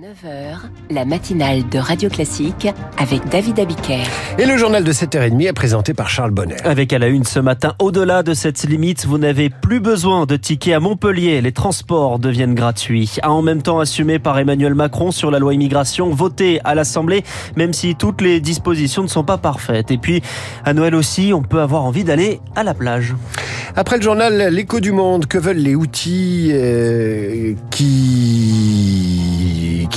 9h, la matinale de Radio Classique avec David Abiker. Et le journal de 7h30 est présenté par Charles Bonner. Avec à la une ce matin, au-delà de cette limite, vous n'avez plus besoin de tickets à Montpellier. Les transports deviennent gratuits. En même temps assumé par Emmanuel Macron sur la loi immigration, votée à l'Assemblée, même si toutes les dispositions ne sont pas parfaites. Et puis, à Noël aussi, on peut avoir envie d'aller à la plage. Après le journal L'écho du monde, que veulent les outils euh, qui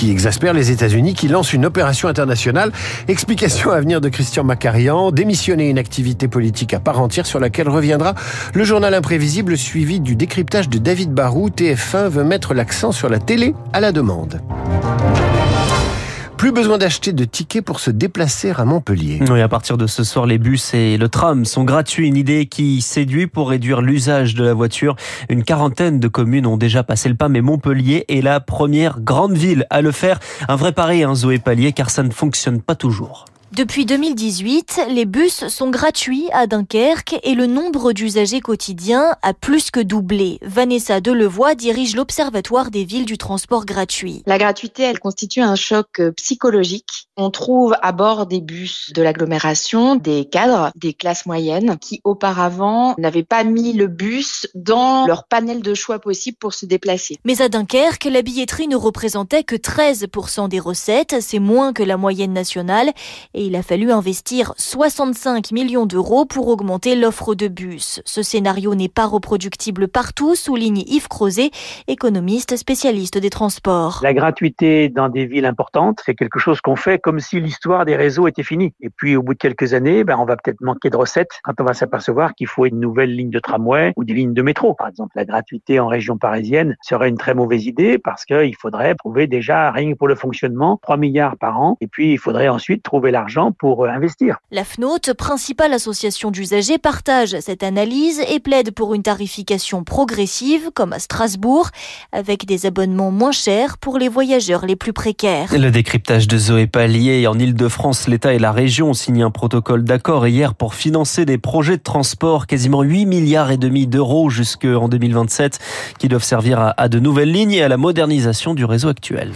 qui exaspèrent les États-Unis, qui lancent une opération internationale. Explication à venir de Christian Macarian, démissionner une activité politique à part entière sur laquelle reviendra le journal imprévisible suivi du décryptage de David Barou. TF1 veut mettre l'accent sur la télé à la demande. Plus besoin d'acheter de tickets pour se déplacer à Montpellier. Oui, à partir de ce soir, les bus et le tram sont gratuits. Une idée qui séduit pour réduire l'usage de la voiture. Une quarantaine de communes ont déjà passé le pas, mais Montpellier est la première grande ville à le faire. Un vrai pari, hein, Zoé Pallier, car ça ne fonctionne pas toujours. Depuis 2018, les bus sont gratuits à Dunkerque et le nombre d'usagers quotidiens a plus que doublé. Vanessa Delevoye dirige l'Observatoire des villes du transport gratuit. La gratuité, elle constitue un choc euh, psychologique. On trouve à bord des bus de l'agglomération des cadres, des classes moyennes qui auparavant n'avaient pas mis le bus dans leur panel de choix possible pour se déplacer. Mais à Dunkerque, la billetterie ne représentait que 13% des recettes, c'est moins que la moyenne nationale et il a fallu investir 65 millions d'euros pour augmenter l'offre de bus. Ce scénario n'est pas reproductible partout, souligne Yves Crozet, économiste spécialiste des transports. La gratuité dans des villes importantes, c'est quelque chose qu'on fait comme si l'histoire des réseaux était finie. Et puis au bout de quelques années, ben, on va peut-être manquer de recettes quand on va s'apercevoir qu'il faut une nouvelle ligne de tramway ou des lignes de métro. Par exemple, la gratuité en région parisienne serait une très mauvaise idée parce qu'il faudrait trouver déjà, rien que pour le fonctionnement, 3 milliards par an. Et puis il faudrait ensuite trouver l'argent pour euh, investir. La FNOT, principale association d'usagers, partage cette analyse et plaide pour une tarification progressive, comme à Strasbourg, avec des abonnements moins chers pour les voyageurs les plus précaires. Le décryptage de Zoé Pallier en Ile-de-France, l'État et la région ont signé un protocole d'accord hier pour financer des projets de transport, quasiment 8 milliards et demi d'euros jusqu'en 2027, qui doivent servir à de nouvelles lignes et à la modernisation du réseau actuel.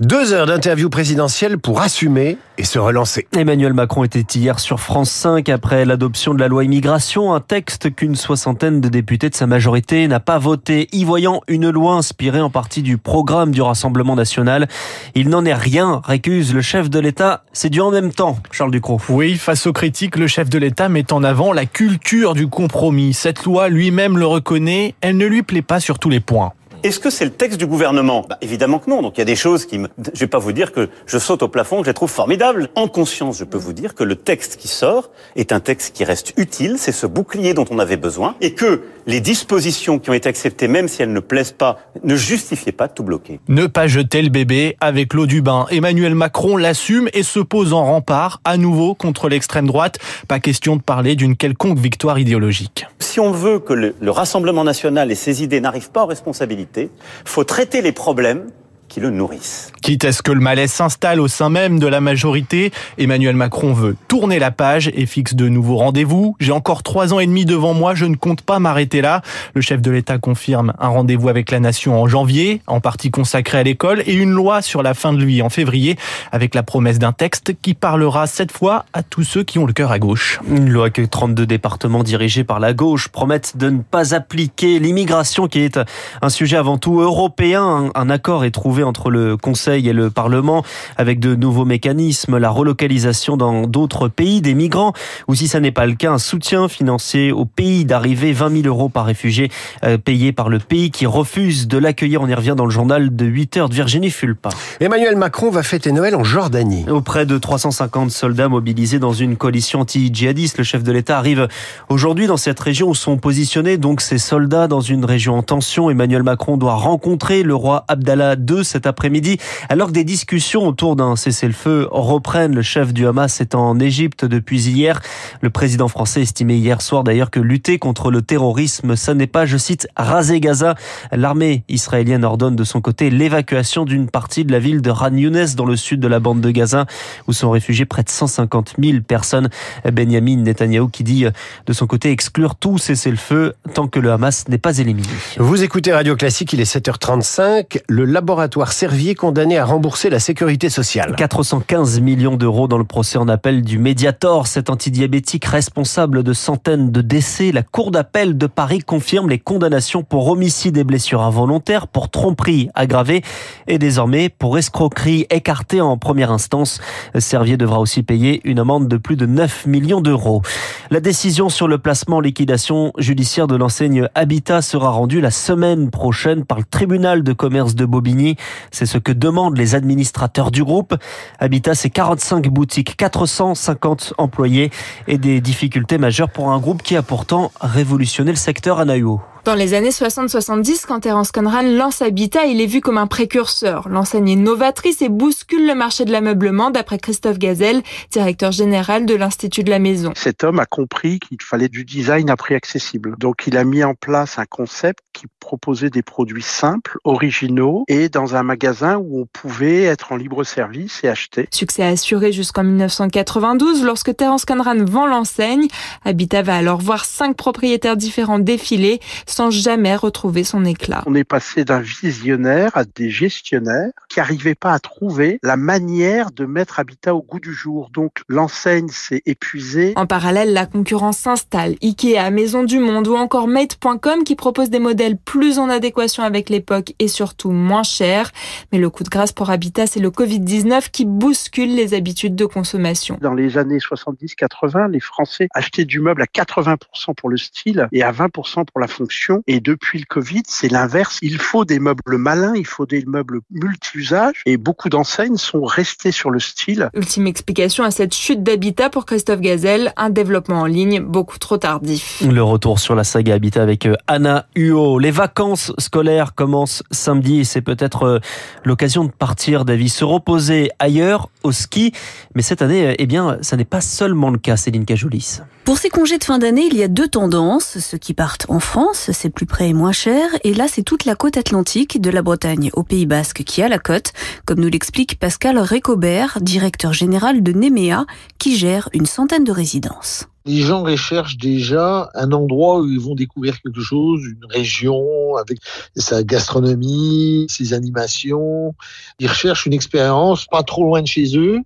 Deux heures d'interview présidentielle pour assumer et se relancer. Emmanuel Macron était hier sur France 5 après l'adoption de la loi immigration, un texte qu'une soixantaine de députés de sa majorité n'a pas voté, y voyant une loi inspirée en partie du programme du Rassemblement national. Il n'en est rien, récuse le chef de l'État. C'est du en même temps, Charles Ducrot. Oui, face aux critiques, le chef de l'État met en avant la culture du compromis. Cette loi lui-même le reconnaît, elle ne lui plaît pas sur tous les points. Est-ce que c'est le texte du gouvernement? Bah, Évidemment que non. Donc il y a des choses qui me... Je vais pas vous dire que je saute au plafond, que je les trouve formidables. En conscience, je peux vous dire que le texte qui sort est un texte qui reste utile. C'est ce bouclier dont on avait besoin. Et que les dispositions qui ont été acceptées, même si elles ne plaisent pas, ne justifiaient pas de tout bloquer. Ne pas jeter le bébé avec l'eau du bain. Emmanuel Macron l'assume et se pose en rempart à nouveau contre l'extrême droite. Pas question de parler d'une quelconque victoire idéologique. Si on veut que le, le Rassemblement national et ses idées n'arrivent pas aux responsabilités, faut traiter les problèmes qui le nourrissent. Quitte à ce que le malaise s'installe au sein même de la majorité, Emmanuel Macron veut tourner la page et fixe de nouveaux rendez-vous. J'ai encore trois ans et demi devant moi, je ne compte pas m'arrêter là. Le chef de l'État confirme un rendez-vous avec la nation en janvier, en partie consacré à l'école, et une loi sur la fin de lui en février, avec la promesse d'un texte qui parlera cette fois à tous ceux qui ont le cœur à gauche. Une loi que 32 départements dirigés par la gauche promettent de ne pas appliquer l'immigration qui est un sujet avant tout européen. Un accord est trouvé entre le Conseil et le Parlement avec de nouveaux mécanismes, la relocalisation dans d'autres pays des migrants, ou si ça n'est pas le cas, un soutien financier au pays d'arrivée, 20 000 euros par réfugié euh, payé par le pays qui refuse de l'accueillir. On y revient dans le journal de 8 heures de Virginie Fulpa. Emmanuel Macron va fêter Noël en Jordanie. Auprès de 350 soldats mobilisés dans une coalition anti-djihadiste, le chef de l'État arrive aujourd'hui dans cette région où sont positionnés donc ces soldats dans une région en tension. Emmanuel Macron doit rencontrer le roi Abdallah II cet après-midi, alors que des discussions autour d'un cessez-le-feu reprennent. Le chef du Hamas est en Égypte depuis hier. Le président français estimait hier soir d'ailleurs que lutter contre le terrorisme, ça n'est pas, je cite, raser Gaza. L'armée israélienne ordonne de son côté l'évacuation d'une partie de la ville de Ran Younes dans le sud de la bande de Gaza, où sont réfugiés près de 150 000 personnes. Benjamin Netanyahu qui dit de son côté exclure tout cessez-le-feu tant que le Hamas n'est pas éliminé. Vous écoutez Radio Classique, il est 7h35. Le laboratoire Servier condamné à rembourser la sécurité sociale. 415 millions d'euros dans le procès en appel du Mediator, cet antidiabétique responsable de centaines de décès. La Cour d'appel de Paris confirme les condamnations pour homicide et blessures involontaires, pour tromperie aggravée et désormais pour escroquerie écartée en première instance. Servier devra aussi payer une amende de plus de 9 millions d'euros. La décision sur le placement en liquidation judiciaire de l'enseigne Habitat sera rendue la semaine prochaine par le tribunal de commerce de Bobigny. C'est ce que demandent les administrateurs du groupe. Habitat, c'est 45 boutiques, 450 employés et des difficultés majeures pour un groupe qui a pourtant révolutionné le secteur à Naïo. Dans les années 60-70, quand Terence Conran lance Habitat, il est vu comme un précurseur. L'enseigne est novatrice et bouscule le marché de l'ameublement, d'après Christophe Gazelle, directeur général de l'Institut de la Maison. Cet homme a compris qu'il fallait du design à prix accessible. Donc il a mis en place un concept qui proposait des produits simples, originaux et dans un magasin où on pouvait être en libre service et acheter. Succès assuré jusqu'en 1992 lorsque Terence Conran vend l'enseigne. Habitat va alors voir cinq propriétaires différents défiler sans jamais retrouver son éclat. On est passé d'un visionnaire à des gestionnaires qui n'arrivaient pas à trouver la manière de mettre Habitat au goût du jour. Donc l'enseigne s'est épuisée. En parallèle, la concurrence s'installe. Ikea, Maison du Monde ou encore Made.com qui propose des modèles plus en adéquation avec l'époque et surtout moins chers. Mais le coup de grâce pour Habitat, c'est le Covid-19 qui bouscule les habitudes de consommation. Dans les années 70-80, les Français achetaient du meuble à 80% pour le style et à 20% pour la fonction et depuis le Covid, c'est l'inverse. Il faut des meubles malins, il faut des meubles multi-usages. Et beaucoup d'enseignes sont restées sur le style. Ultime explication à cette chute d'habitat pour Christophe Gazelle, un développement en ligne beaucoup trop tardif. Le retour sur la saga Habitat avec euh, Anna Huot. Les vacances scolaires commencent samedi et c'est peut-être euh, l'occasion de partir, David, se reposer ailleurs, au ski. Mais cette année, euh, eh bien, ça n'est pas seulement le cas, Céline Cajolis. Pour ces congés de fin d'année, il y a deux tendances. Ceux qui partent en France, c'est plus près et moins cher. Et là, c'est toute la côte atlantique, de la Bretagne au Pays Basque, qui a la côte, comme nous l'explique Pascal Récobert, directeur général de Nemea, qui gère une centaine de résidences les gens recherchent déjà un endroit où ils vont découvrir quelque chose, une région avec sa gastronomie, ses animations. Ils recherchent une expérience pas trop loin de chez eux,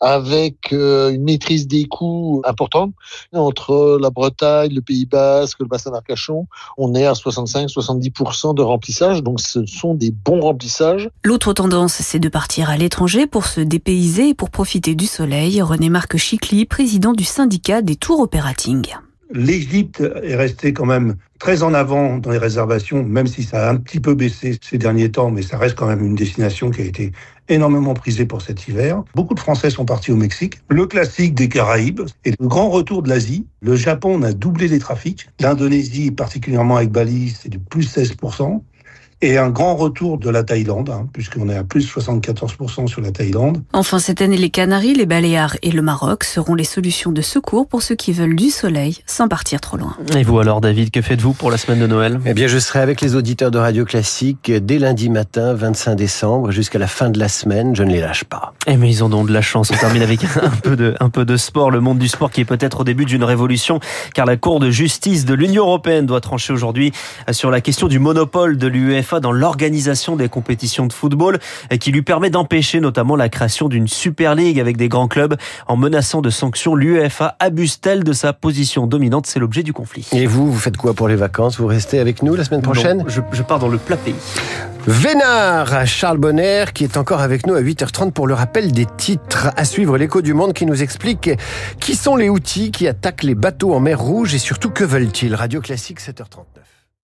avec euh, une maîtrise des coûts importante. Entre la Bretagne, le Pays Basque, le bassin d'Arcachon, on est à 65-70% de remplissage, donc ce sont des bons remplissages. L'autre tendance, c'est de partir à l'étranger pour se dépayser et pour profiter du soleil. René-Marc Chicly, président du syndicat des tours L'Égypte est restée quand même très en avant dans les réservations, même si ça a un petit peu baissé ces derniers temps, mais ça reste quand même une destination qui a été énormément prisée pour cet hiver. Beaucoup de Français sont partis au Mexique. Le classique des Caraïbes et le grand retour de l'Asie. Le Japon, on a doublé les trafics. L'Indonésie, particulièrement avec Bali, c'est du plus 16% et un grand retour de la Thaïlande, hein, puisqu'on est à plus de 74% sur la Thaïlande. Enfin, cette année, les Canaries, les Baléares et le Maroc seront les solutions de secours pour ceux qui veulent du soleil sans partir trop loin. Et vous alors, David, que faites-vous pour la semaine de Noël? Eh bien, je serai avec les auditeurs de Radio Classique dès lundi matin, 25 décembre, jusqu'à la fin de la semaine. Je ne les lâche pas. Eh mais ils ont donc de la chance. On termine avec un peu de, un peu de sport. Le monde du sport qui est peut-être au début d'une révolution, car la Cour de justice de l'Union européenne doit trancher aujourd'hui sur la question du monopole de l'UEFA dans l'organisation des compétitions de football et qui lui permet d'empêcher notamment la création d'une Super League avec des grands clubs en menaçant de sanctions. L'UEFA abuse-t-elle de sa position dominante? C'est l'objet du conflit. Et vous, vous faites quoi pour les vacances? Vous restez avec nous la semaine prochaine? non, je, je, pars dans le plat pays. Vénard, Charles Bonner, qui est encore avec nous à 8h30 pour le rappel des titres. À suivre l'écho du monde qui nous explique qui sont les outils qui attaquent les bateaux en mer Rouge et surtout que veulent-ils? Radio Classique 7h39.